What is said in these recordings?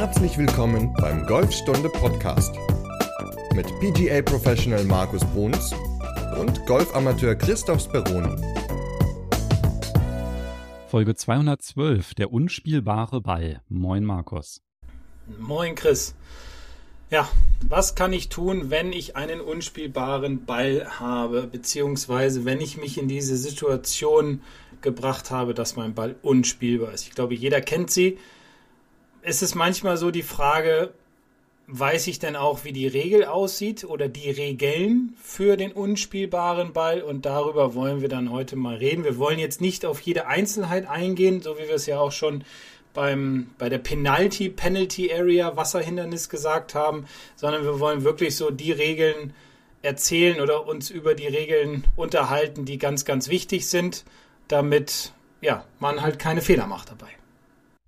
Herzlich willkommen beim Golfstunde Podcast mit PGA Professional Markus Bruns und Golfamateur Christoph Speroni. Folge 212, der unspielbare Ball. Moin Markus. Moin Chris. Ja, was kann ich tun, wenn ich einen unspielbaren Ball habe, beziehungsweise wenn ich mich in diese Situation gebracht habe, dass mein Ball unspielbar ist? Ich glaube, jeder kennt sie. Es ist manchmal so die Frage, weiß ich denn auch, wie die Regel aussieht oder die Regeln für den unspielbaren Ball? Und darüber wollen wir dann heute mal reden. Wir wollen jetzt nicht auf jede Einzelheit eingehen, so wie wir es ja auch schon beim, bei der Penalty, Penalty Area Wasserhindernis gesagt haben, sondern wir wollen wirklich so die Regeln erzählen oder uns über die Regeln unterhalten, die ganz, ganz wichtig sind, damit ja, man halt keine Fehler macht dabei.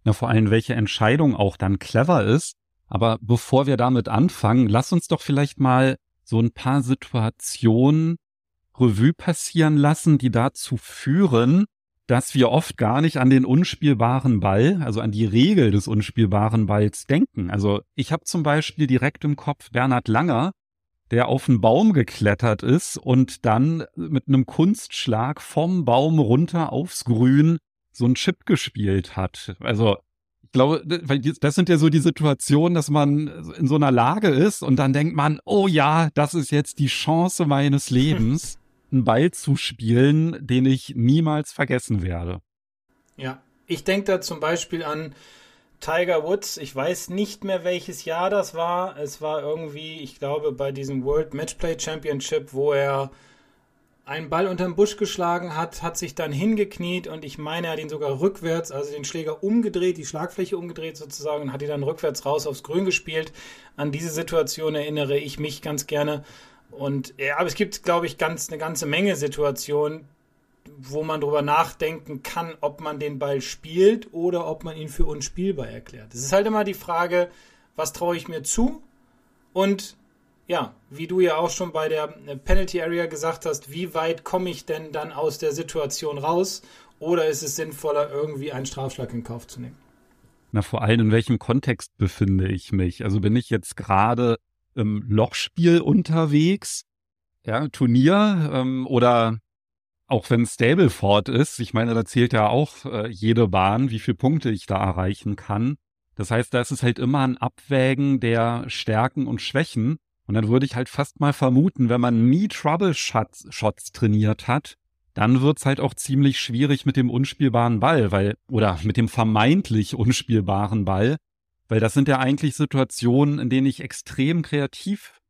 Na, vor allem, welche Entscheidung auch dann clever ist. Aber bevor wir damit anfangen, lass uns doch vielleicht mal so ein paar Situationen Revue passieren lassen, die dazu führen, dass wir oft gar nicht an den unspielbaren Ball, also an die Regel des unspielbaren Balls denken. Also ich habe zum Beispiel direkt im Kopf Bernhard Langer, der auf einen Baum geklettert ist und dann mit einem Kunstschlag vom Baum runter aufs Grün so ein Chip gespielt hat. Also ich glaube, das sind ja so die Situationen, dass man in so einer Lage ist und dann denkt man, oh ja, das ist jetzt die Chance meines Lebens. einen Ball zu spielen, den ich niemals vergessen werde. Ja, ich denke da zum Beispiel an Tiger Woods. Ich weiß nicht mehr, welches Jahr das war. Es war irgendwie, ich glaube, bei diesem World Matchplay Championship, wo er einen Ball unter den Busch geschlagen hat, hat sich dann hingekniet und ich meine, er hat ihn sogar rückwärts, also den Schläger umgedreht, die Schlagfläche umgedreht sozusagen und hat ihn dann rückwärts raus aufs Grün gespielt. An diese Situation erinnere ich mich ganz gerne. Und ja, aber es gibt, glaube ich, ganz eine ganze Menge Situationen, wo man darüber nachdenken kann, ob man den Ball spielt oder ob man ihn für unspielbar erklärt. Es ist halt immer die Frage, was traue ich mir zu? Und ja, wie du ja auch schon bei der Penalty Area gesagt hast, wie weit komme ich denn dann aus der Situation raus? Oder ist es sinnvoller, irgendwie einen Strafschlag in Kauf zu nehmen? Na, vor allem, in welchem Kontext befinde ich mich? Also bin ich jetzt gerade im Lochspiel unterwegs, ja, Turnier ähm, oder auch wenn Stableford ist, ich meine, da zählt ja auch äh, jede Bahn, wie viele Punkte ich da erreichen kann. Das heißt, da ist es halt immer ein Abwägen der Stärken und Schwächen. Und dann würde ich halt fast mal vermuten, wenn man nie Trouble-Shots Shots trainiert hat, dann wird's halt auch ziemlich schwierig mit dem unspielbaren Ball, weil, oder mit dem vermeintlich unspielbaren Ball, weil das sind ja eigentlich Situationen, in denen ich extrem kreativ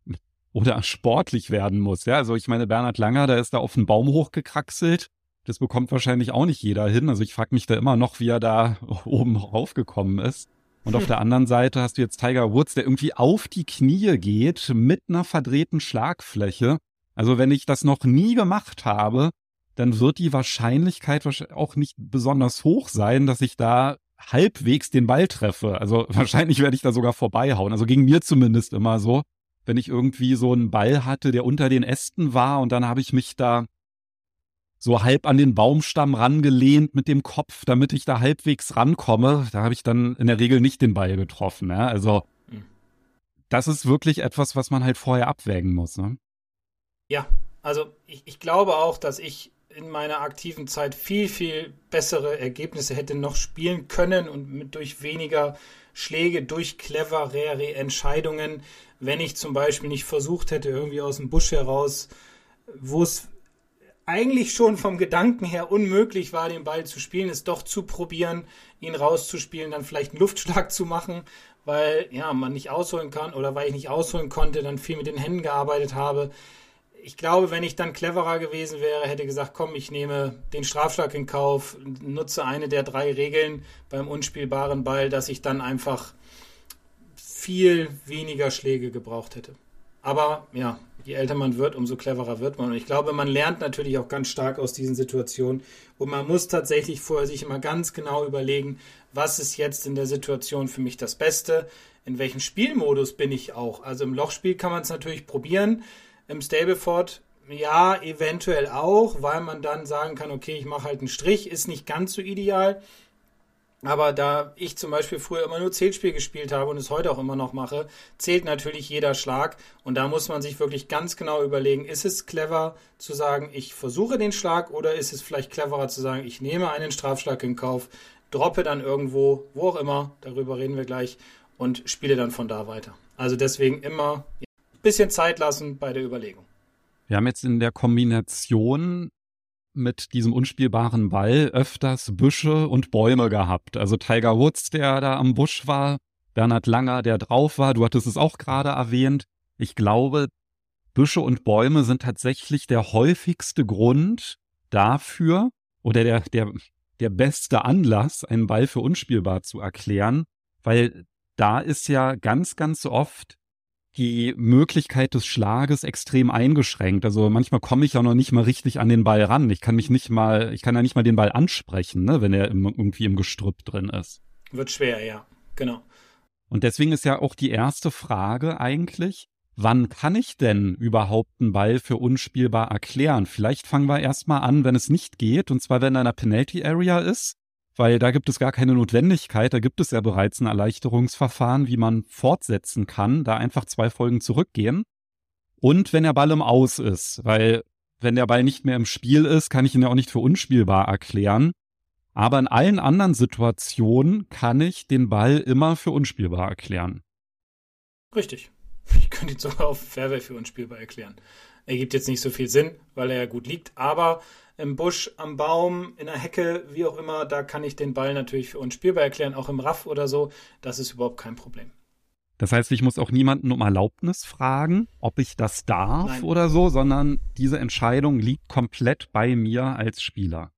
oder sportlich werden muss. Ja, also ich meine, Bernhard Langer, der ist da auf den Baum hochgekraxelt. Das bekommt wahrscheinlich auch nicht jeder hin. Also ich frage mich da immer noch, wie er da oben raufgekommen ist. Und auf der anderen Seite hast du jetzt Tiger Woods, der irgendwie auf die Knie geht mit einer verdrehten Schlagfläche. Also wenn ich das noch nie gemacht habe, dann wird die Wahrscheinlichkeit auch nicht besonders hoch sein, dass ich da halbwegs den Ball treffe. Also wahrscheinlich werde ich da sogar vorbeihauen. Also ging mir zumindest immer so, wenn ich irgendwie so einen Ball hatte, der unter den Ästen war und dann habe ich mich da so halb an den Baumstamm rangelehnt mit dem Kopf, damit ich da halbwegs rankomme. Da habe ich dann in der Regel nicht den Ball getroffen. Ja? Also hm. das ist wirklich etwas, was man halt vorher abwägen muss. Ne? Ja, also ich, ich glaube auch, dass ich in meiner aktiven Zeit viel, viel bessere Ergebnisse hätte noch spielen können und mit, durch weniger Schläge, durch cleverere Entscheidungen, wenn ich zum Beispiel nicht versucht hätte, irgendwie aus dem Busch heraus, wo es eigentlich schon vom Gedanken her unmöglich war, den Ball zu spielen, es doch zu probieren, ihn rauszuspielen, dann vielleicht einen Luftschlag zu machen, weil ja man nicht ausholen kann oder weil ich nicht ausholen konnte, dann viel mit den Händen gearbeitet habe ich glaube, wenn ich dann cleverer gewesen wäre, hätte gesagt, komm, ich nehme den Strafschlag in Kauf, nutze eine der drei Regeln beim unspielbaren Ball, dass ich dann einfach viel weniger Schläge gebraucht hätte. Aber ja, je älter man wird, umso cleverer wird man. Und ich glaube, man lernt natürlich auch ganz stark aus diesen Situationen. Und man muss tatsächlich vorher sich immer ganz genau überlegen, was ist jetzt in der Situation für mich das Beste? In welchem Spielmodus bin ich auch? Also im Lochspiel kann man es natürlich probieren. Im Stableford ja, eventuell auch, weil man dann sagen kann, okay, ich mache halt einen Strich, ist nicht ganz so ideal. Aber da ich zum Beispiel früher immer nur Zählspiel gespielt habe und es heute auch immer noch mache, zählt natürlich jeder Schlag. Und da muss man sich wirklich ganz genau überlegen, ist es clever zu sagen, ich versuche den Schlag oder ist es vielleicht cleverer zu sagen, ich nehme einen Strafschlag in Kauf, droppe dann irgendwo, wo auch immer, darüber reden wir gleich, und spiele dann von da weiter. Also deswegen immer ein bisschen Zeit lassen bei der Überlegung. Wir haben jetzt in der Kombination mit diesem unspielbaren Ball öfters Büsche und Bäume gehabt. Also Tiger Woods, der da am Busch war, Bernhard Langer, der drauf war, du hattest es auch gerade erwähnt. Ich glaube, Büsche und Bäume sind tatsächlich der häufigste Grund dafür oder der, der, der beste Anlass, einen Ball für unspielbar zu erklären, weil da ist ja ganz, ganz oft die Möglichkeit des Schlages extrem eingeschränkt. Also manchmal komme ich ja noch nicht mal richtig an den Ball ran. Ich kann mich nicht mal, ich kann ja nicht mal den Ball ansprechen, ne, wenn er im, irgendwie im Gestrüpp drin ist. Wird schwer, ja, genau. Und deswegen ist ja auch die erste Frage eigentlich, wann kann ich denn überhaupt einen Ball für unspielbar erklären? Vielleicht fangen wir erstmal an, wenn es nicht geht, und zwar wenn er in einer Penalty Area ist weil da gibt es gar keine Notwendigkeit. Da gibt es ja bereits ein Erleichterungsverfahren, wie man fortsetzen kann, da einfach zwei Folgen zurückgehen. Und wenn der Ball im Aus ist, weil wenn der Ball nicht mehr im Spiel ist, kann ich ihn ja auch nicht für unspielbar erklären. Aber in allen anderen Situationen kann ich den Ball immer für unspielbar erklären. Richtig. Ich könnte ihn sogar auf Fairway für unspielbar erklären. Ergibt jetzt nicht so viel Sinn, weil er ja gut liegt, aber im Busch, am Baum, in der Hecke, wie auch immer, da kann ich den Ball natürlich für unspielbar erklären, auch im Raff oder so. Das ist überhaupt kein Problem. Das heißt, ich muss auch niemanden um Erlaubnis fragen, ob ich das darf Nein. oder so, sondern diese Entscheidung liegt komplett bei mir als Spieler.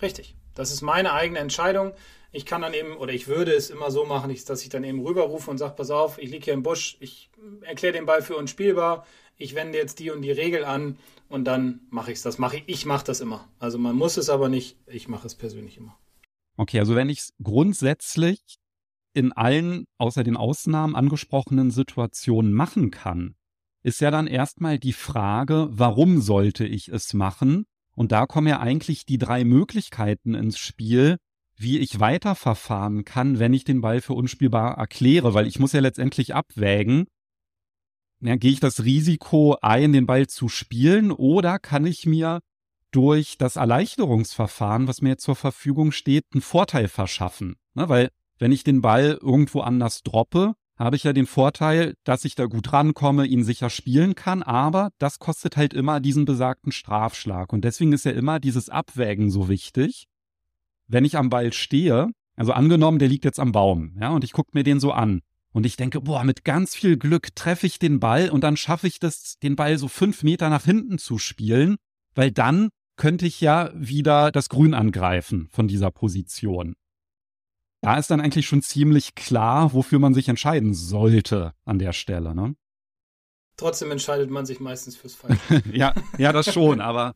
Richtig. Das ist meine eigene Entscheidung. Ich kann dann eben, oder ich würde es immer so machen, dass ich dann eben rüberrufe und sage, pass auf, ich liege hier im Busch, ich erkläre den Ball für unspielbar, ich wende jetzt die und die Regel an und dann mache ich es. Das mache ich, ich mache das immer. Also man muss es aber nicht, ich mache es persönlich immer. Okay, also wenn ich es grundsätzlich in allen außer den Ausnahmen angesprochenen Situationen machen kann, ist ja dann erstmal die Frage, warum sollte ich es machen? Und da kommen ja eigentlich die drei Möglichkeiten ins Spiel, wie ich weiterverfahren kann, wenn ich den Ball für unspielbar erkläre, weil ich muss ja letztendlich abwägen, ja, gehe ich das Risiko ein, den Ball zu spielen oder kann ich mir durch das Erleichterungsverfahren, was mir zur Verfügung steht, einen Vorteil verschaffen? Ne, weil wenn ich den Ball irgendwo anders droppe, habe ich ja den Vorteil, dass ich da gut rankomme, ihn sicher spielen kann, aber das kostet halt immer diesen besagten Strafschlag. Und deswegen ist ja immer dieses Abwägen so wichtig. Wenn ich am Ball stehe, also angenommen, der liegt jetzt am Baum, ja, und ich gucke mir den so an. Und ich denke, boah, mit ganz viel Glück treffe ich den Ball und dann schaffe ich das, den Ball so fünf Meter nach hinten zu spielen, weil dann könnte ich ja wieder das Grün angreifen von dieser Position. Da ist dann eigentlich schon ziemlich klar, wofür man sich entscheiden sollte an der Stelle, ne? Trotzdem entscheidet man sich meistens fürs Falsche. ja, ja, das schon, aber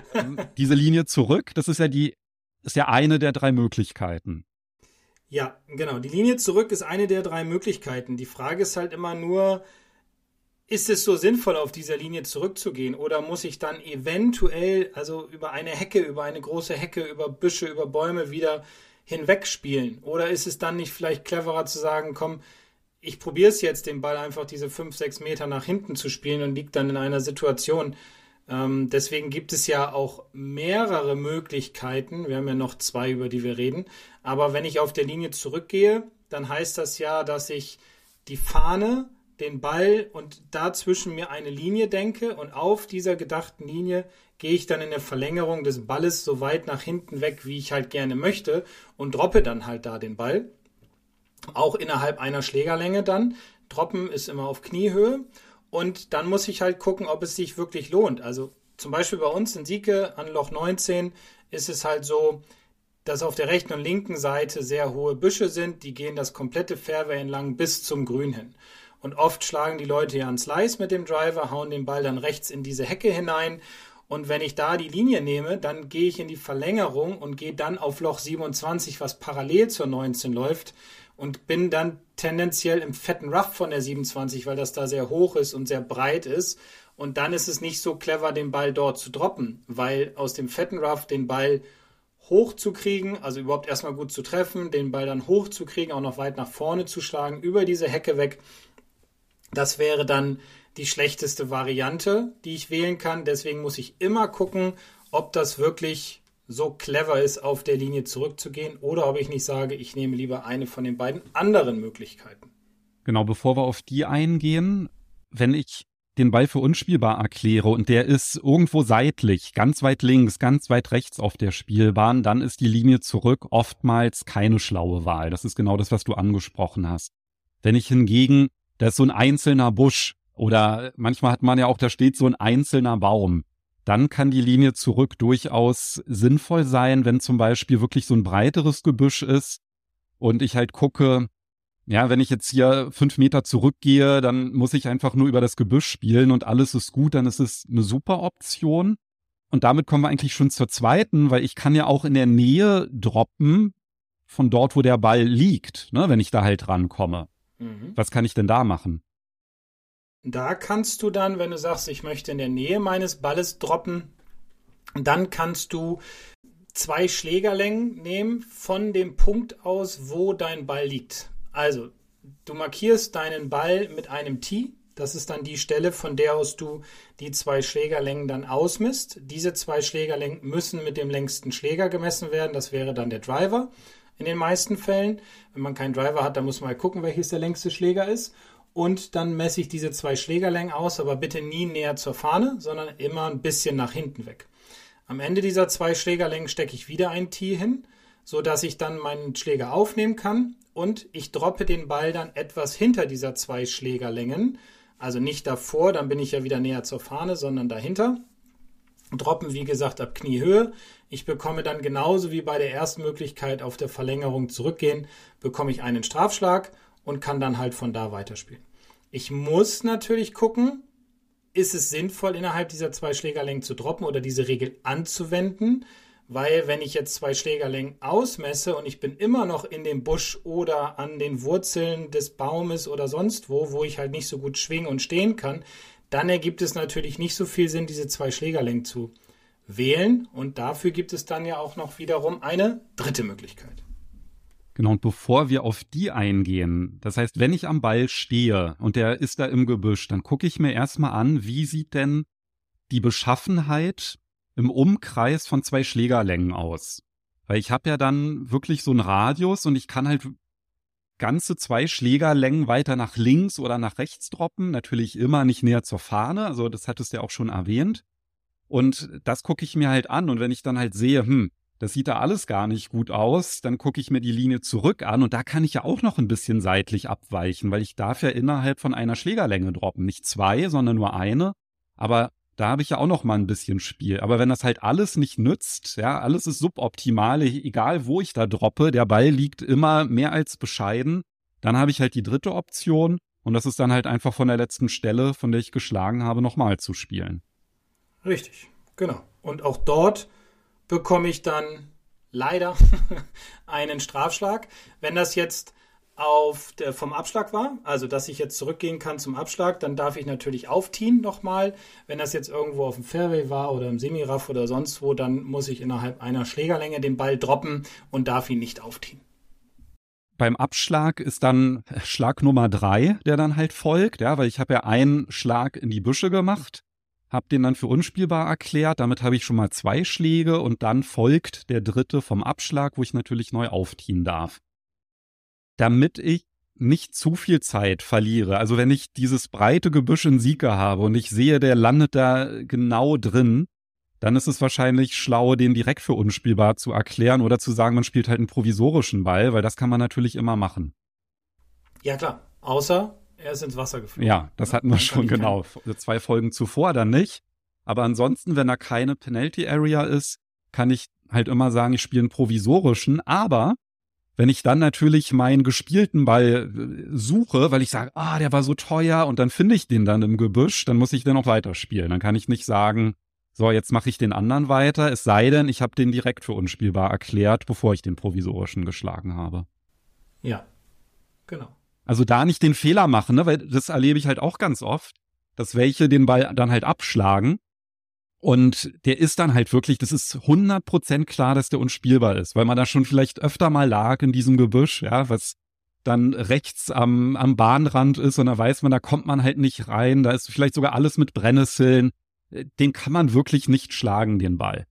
diese Linie zurück, das ist ja die, ist ja eine der drei Möglichkeiten. Ja, genau. Die Linie zurück ist eine der drei Möglichkeiten. Die Frage ist halt immer nur, ist es so sinnvoll, auf dieser Linie zurückzugehen? Oder muss ich dann eventuell, also über eine Hecke, über eine große Hecke, über Büsche, über Bäume wieder hinwegspielen? Oder ist es dann nicht vielleicht cleverer zu sagen, komm, ich probiere es jetzt, den Ball einfach diese fünf, sechs Meter nach hinten zu spielen und liegt dann in einer Situation, ähm, deswegen gibt es ja auch mehrere Möglichkeiten. Wir haben ja noch zwei, über die wir reden. Aber wenn ich auf der Linie zurückgehe, dann heißt das ja, dass ich die Fahne, den Ball und dazwischen mir eine Linie denke und auf dieser gedachten Linie gehe ich dann in der Verlängerung des Balles so weit nach hinten weg, wie ich halt gerne möchte und droppe dann halt da den Ball. Auch innerhalb einer Schlägerlänge dann. Droppen ist immer auf Kniehöhe und dann muss ich halt gucken, ob es sich wirklich lohnt. Also zum Beispiel bei uns in Sieke an Loch 19 ist es halt so, dass auf der rechten und linken Seite sehr hohe Büsche sind. Die gehen das komplette Fairway entlang bis zum Grün hin. Und oft schlagen die Leute ja einen Slice mit dem Driver, hauen den Ball dann rechts in diese Hecke hinein. Und wenn ich da die Linie nehme, dann gehe ich in die Verlängerung und gehe dann auf Loch 27, was parallel zur 19 läuft und bin dann tendenziell im fetten Rough von der 27, weil das da sehr hoch ist und sehr breit ist. Und dann ist es nicht so clever, den Ball dort zu droppen, weil aus dem fetten Rough den Ball hochzukriegen, also überhaupt erstmal gut zu treffen, den Ball dann hochzukriegen, auch noch weit nach vorne zu schlagen, über diese Hecke weg. Das wäre dann die schlechteste Variante, die ich wählen kann. Deswegen muss ich immer gucken, ob das wirklich so clever ist, auf der Linie zurückzugehen oder ob ich nicht sage, ich nehme lieber eine von den beiden anderen Möglichkeiten. Genau, bevor wir auf die eingehen, wenn ich den Ball für unspielbar erkläre und der ist irgendwo seitlich, ganz weit links, ganz weit rechts auf der Spielbahn, dann ist die Linie zurück oftmals keine schlaue Wahl. Das ist genau das, was du angesprochen hast. Wenn ich hingegen, da ist so ein einzelner Busch oder manchmal hat man ja auch, da steht so ein einzelner Baum, dann kann die Linie zurück durchaus sinnvoll sein, wenn zum Beispiel wirklich so ein breiteres Gebüsch ist und ich halt gucke, ja, wenn ich jetzt hier fünf Meter zurückgehe, dann muss ich einfach nur über das Gebüsch spielen und alles ist gut, dann ist es eine super Option. Und damit kommen wir eigentlich schon zur zweiten, weil ich kann ja auch in der Nähe droppen von dort, wo der Ball liegt, ne, wenn ich da halt rankomme. Mhm. Was kann ich denn da machen? Da kannst du dann, wenn du sagst, ich möchte in der Nähe meines Balles droppen, dann kannst du zwei Schlägerlängen nehmen von dem Punkt aus, wo dein Ball liegt. Also, du markierst deinen Ball mit einem Tee. Das ist dann die Stelle, von der aus du die zwei Schlägerlängen dann ausmisst. Diese zwei Schlägerlängen müssen mit dem längsten Schläger gemessen werden. Das wäre dann der Driver in den meisten Fällen. Wenn man keinen Driver hat, dann muss man mal gucken, welches der längste Schläger ist. Und dann messe ich diese zwei Schlägerlängen aus, aber bitte nie näher zur Fahne, sondern immer ein bisschen nach hinten weg. Am Ende dieser zwei Schlägerlängen stecke ich wieder ein Tee hin, sodass ich dann meinen Schläger aufnehmen kann und ich droppe den Ball dann etwas hinter dieser zwei Schlägerlängen. Also nicht davor, dann bin ich ja wieder näher zur Fahne, sondern dahinter. Droppen, wie gesagt, ab Kniehöhe. Ich bekomme dann genauso wie bei der ersten Möglichkeit auf der Verlängerung zurückgehen, bekomme ich einen Strafschlag und kann dann halt von da weiterspielen. Ich muss natürlich gucken, ist es sinnvoll, innerhalb dieser zwei Schlägerlängen zu droppen oder diese Regel anzuwenden weil wenn ich jetzt zwei Schlägerlängen ausmesse und ich bin immer noch in dem Busch oder an den Wurzeln des Baumes oder sonst wo, wo ich halt nicht so gut schwingen und stehen kann, dann ergibt es natürlich nicht so viel Sinn, diese zwei Schlägerlängen zu wählen. Und dafür gibt es dann ja auch noch wiederum eine dritte Möglichkeit. Genau, und bevor wir auf die eingehen, das heißt, wenn ich am Ball stehe und der ist da im Gebüsch, dann gucke ich mir erstmal an, wie sieht denn die Beschaffenheit im Umkreis von zwei Schlägerlängen aus. Weil ich habe ja dann wirklich so einen Radius und ich kann halt ganze zwei Schlägerlängen weiter nach links oder nach rechts droppen. Natürlich immer nicht näher zur Fahne, also das hattest du ja auch schon erwähnt. Und das gucke ich mir halt an. Und wenn ich dann halt sehe, hm, das sieht da alles gar nicht gut aus, dann gucke ich mir die Linie zurück an und da kann ich ja auch noch ein bisschen seitlich abweichen, weil ich darf ja innerhalb von einer Schlägerlänge droppen. Nicht zwei, sondern nur eine. Aber da habe ich ja auch noch mal ein bisschen Spiel. Aber wenn das halt alles nicht nützt, ja, alles ist suboptimal, egal wo ich da droppe, der Ball liegt immer mehr als bescheiden, dann habe ich halt die dritte Option und das ist dann halt einfach von der letzten Stelle, von der ich geschlagen habe, nochmal zu spielen. Richtig, genau. Und auch dort bekomme ich dann leider einen Strafschlag. Wenn das jetzt auf der, vom Abschlag war, also dass ich jetzt zurückgehen kann zum Abschlag, dann darf ich natürlich aufziehen nochmal. Wenn das jetzt irgendwo auf dem Fairway war oder im Semiraff oder sonst wo, dann muss ich innerhalb einer Schlägerlänge den Ball droppen und darf ihn nicht aufziehen. Beim Abschlag ist dann Schlag Nummer drei, der dann halt folgt, ja, weil ich habe ja einen Schlag in die Büsche gemacht, habe den dann für unspielbar erklärt, damit habe ich schon mal zwei Schläge und dann folgt der dritte vom Abschlag, wo ich natürlich neu aufziehen darf damit ich nicht zu viel Zeit verliere. Also wenn ich dieses breite Gebüsch in Sieke habe und ich sehe, der landet da genau drin, dann ist es wahrscheinlich schlau, den direkt für unspielbar zu erklären oder zu sagen, man spielt halt einen provisorischen Ball, weil das kann man natürlich immer machen. Ja klar, außer er ist ins Wasser geflogen. Ja, das hatten wir schon genau. Zwei Folgen zuvor dann nicht. Aber ansonsten, wenn da keine Penalty Area ist, kann ich halt immer sagen, ich spiele einen provisorischen. Aber wenn ich dann natürlich meinen gespielten Ball äh, suche, weil ich sage, ah, der war so teuer und dann finde ich den dann im Gebüsch, dann muss ich den auch weiterspielen. Dann kann ich nicht sagen, so, jetzt mache ich den anderen weiter, es sei denn, ich habe den direkt für unspielbar erklärt, bevor ich den provisorischen geschlagen habe. Ja, genau. Also da nicht den Fehler machen, ne? weil das erlebe ich halt auch ganz oft, dass welche den Ball dann halt abschlagen Und der ist dann halt wirklich, das ist 100% klar, dass der unspielbar ist, weil man da schon vielleicht öfter mal lag in diesem Gebüsch, ja, was dann rechts am, am Bahnrand ist und da weiß man, da kommt man halt nicht rein, da ist vielleicht sogar alles mit Brennnesseln. Den kann man wirklich nicht schlagen, den Ball.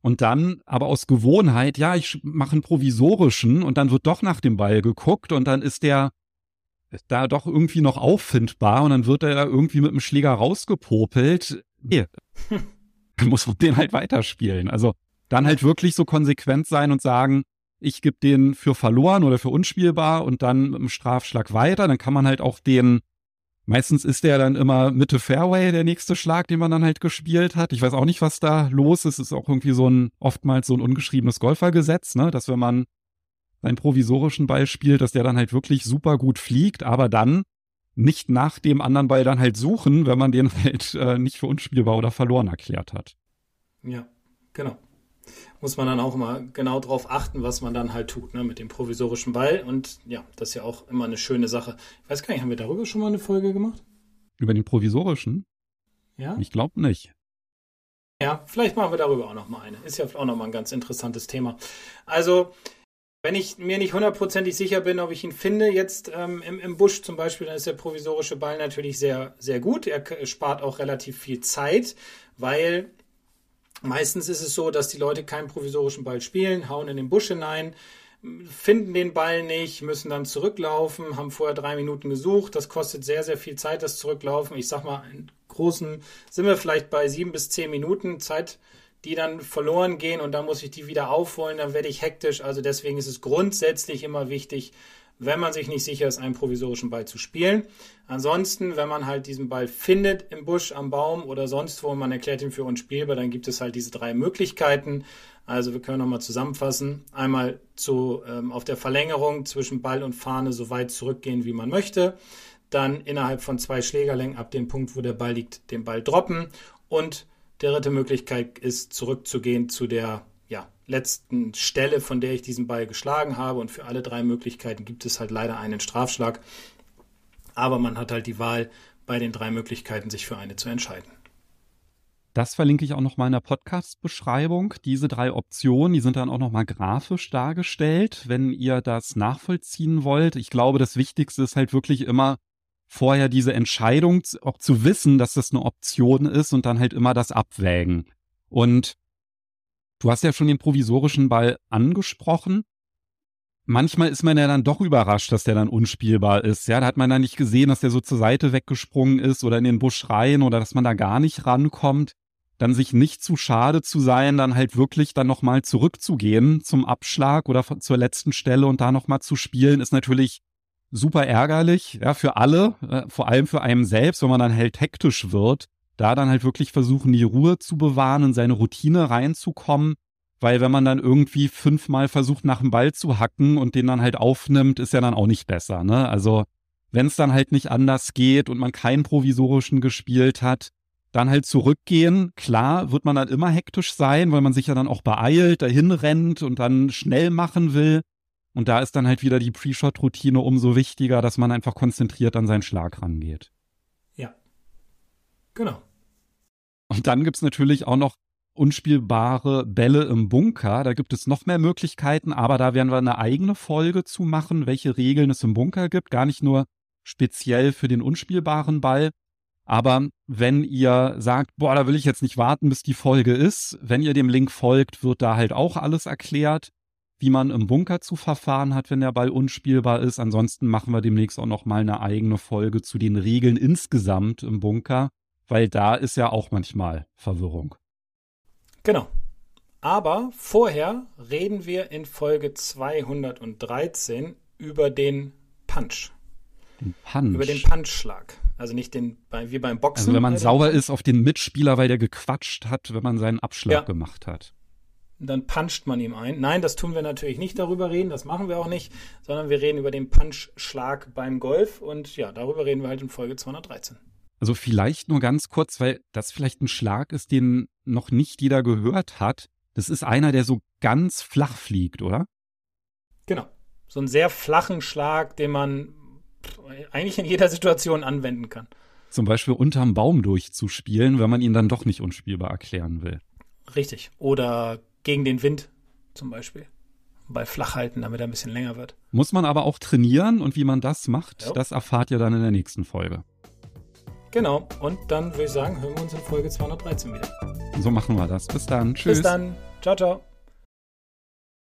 Und dann aber aus Gewohnheit, ja, ich mache einen provisorischen und dann wird doch nach dem Ball geguckt und dann ist der da doch irgendwie noch auffindbar und dann wird er da irgendwie mit dem Schläger rausgepopelt. Nee, dann muss man den halt weiterspielen. Also dann halt wirklich so konsequent sein und sagen, ich gebe den für verloren oder für unspielbar und dann mit dem Strafschlag weiter. Dann kann man halt auch den, meistens ist der dann immer Mitte Fairway, der nächste Schlag, den man dann halt gespielt hat. Ich weiß auch nicht, was da los ist. Es ist auch irgendwie so ein, oftmals so ein ungeschriebenes Golfergesetz, ne, dass wenn man seinen provisorischen Ball spielt, dass der dann halt wirklich super gut fliegt, aber dann nicht nach dem anderen Ball dann halt suchen, wenn man den halt äh, nicht für unspielbar oder verloren erklärt hat. Ja, genau. Muss man dann auch immer genau darauf achten, was man dann halt tut, ne, mit dem provisorischen Ball. Und ja, das ist ja auch immer eine schöne Sache. Ich weiß gar nicht, haben wir darüber schon mal eine Folge gemacht? Über den provisorischen? Ja. Ich glaube nicht. Ja, vielleicht machen wir darüber auch noch mal eine. Ist ja auch noch mal ein ganz interessantes Thema. Also, wenn ich mir nicht hundertprozentig sicher bin, ob ich ihn finde, jetzt ähm, im, im Busch zum Beispiel, dann ist der provisorische Ball natürlich sehr, sehr gut. Er spart auch relativ viel Zeit, weil meistens ist es so, dass die Leute keinen provisorischen Ball spielen, hauen in den Busch hinein, finden den Ball nicht, müssen dann zurücklaufen, haben vorher drei Minuten gesucht. Das kostet sehr, sehr viel Zeit, das Zurücklaufen. Ich sag mal, in großen sind wir vielleicht bei sieben bis zehn Minuten Zeit die dann verloren gehen und dann muss ich die wieder aufholen, dann werde ich hektisch. Also deswegen ist es grundsätzlich immer wichtig, wenn man sich nicht sicher ist, einen provisorischen Ball zu spielen. Ansonsten, wenn man halt diesen Ball findet im Busch, am Baum oder sonst wo, man erklärt ihn für unspielbar, dann gibt es halt diese drei Möglichkeiten. Also wir können nochmal zusammenfassen. Einmal zu, ähm, auf der Verlängerung zwischen Ball und Fahne so weit zurückgehen, wie man möchte. Dann innerhalb von zwei Schlägerlängen ab dem Punkt, wo der Ball liegt, den Ball droppen und dritte Möglichkeit ist, zurückzugehen zu der ja, letzten Stelle, von der ich diesen Ball geschlagen habe. Und für alle drei Möglichkeiten gibt es halt leider einen Strafschlag. Aber man hat halt die Wahl, bei den drei Möglichkeiten sich für eine zu entscheiden. Das verlinke ich auch noch mal in der Podcast-Beschreibung. Diese drei Optionen, die sind dann auch noch mal grafisch dargestellt, wenn ihr das nachvollziehen wollt. Ich glaube, das Wichtigste ist halt wirklich immer, vorher diese Entscheidung auch zu wissen, dass das eine Option ist und dann halt immer das abwägen. Und du hast ja schon den provisorischen Ball angesprochen. Manchmal ist man ja dann doch überrascht, dass der dann unspielbar ist. Ja, da hat man dann nicht gesehen, dass der so zur Seite weggesprungen ist oder in den Busch rein oder dass man da gar nicht rankommt. Dann sich nicht zu schade zu sein, dann halt wirklich dann nochmal zurückzugehen zum Abschlag oder zur letzten Stelle und da nochmal zu spielen, ist natürlich super ärgerlich, ja, für alle, äh, vor allem für einen selbst, wenn man dann halt hektisch wird, da dann halt wirklich versuchen, die Ruhe zu bewahren und seine Routine reinzukommen, weil wenn man dann irgendwie fünfmal versucht, nach dem Ball zu hacken und den dann halt aufnimmt, ist ja dann auch nicht besser, ne? Also, wenn es dann halt nicht anders geht und man keinen provisorischen gespielt hat, dann halt zurückgehen. Klar wird man dann immer hektisch sein, weil man sich ja dann auch beeilt, dahin rennt und dann schnell machen will. Und da ist dann halt wieder die Pre-Shot-Routine umso wichtiger, dass man einfach konzentriert an seinen Schlag rangeht. Ja. Genau. Und dann gibt's natürlich auch noch unspielbare Bälle im Bunker. Da gibt es noch mehr Möglichkeiten, aber da werden wir eine eigene Folge zu machen, welche Regeln es im Bunker gibt. Gar nicht nur speziell für den unspielbaren Ball. Aber wenn ihr sagt, boah, da will ich jetzt nicht warten, bis die Folge ist, wenn ihr dem Link folgt, wird da halt auch alles erklärt wie man im Bunker zu verfahren hat, wenn der Ball unspielbar ist. Ansonsten machen wir demnächst auch noch mal eine eigene Folge zu den Regeln insgesamt im Bunker, weil da ist ja auch manchmal Verwirrung. Genau. Aber vorher reden wir in Folge 213 über den Punch. Den Punch. Über den Punchschlag. Also nicht den, wie beim Boxen. Also wenn man sauer ist auf den Mitspieler, weil der gequatscht hat, wenn man seinen Abschlag ja. gemacht hat dann puncht man ihm ein. Nein, das tun wir natürlich nicht darüber reden, das machen wir auch nicht, sondern wir reden über den Punchschlag beim Golf und ja, darüber reden wir halt in Folge 213. Also vielleicht nur ganz kurz, weil das vielleicht ein Schlag ist, den noch nicht jeder gehört hat. Das ist einer, der so ganz flach fliegt, oder? Genau. So einen sehr flachen Schlag, den man eigentlich in jeder Situation anwenden kann. Zum Beispiel unterm Baum durchzuspielen, wenn man ihn dann doch nicht unspielbar erklären will. Richtig. Oder gegen den Wind zum Beispiel. Bei Flachhalten, damit er ein bisschen länger wird. Muss man aber auch trainieren und wie man das macht, Ja. das erfahrt ihr dann in der nächsten Folge. Genau. Und dann würde ich sagen, hören wir uns in Folge 213 wieder. So machen wir das. Bis dann. Tschüss. Bis dann. Ciao, ciao.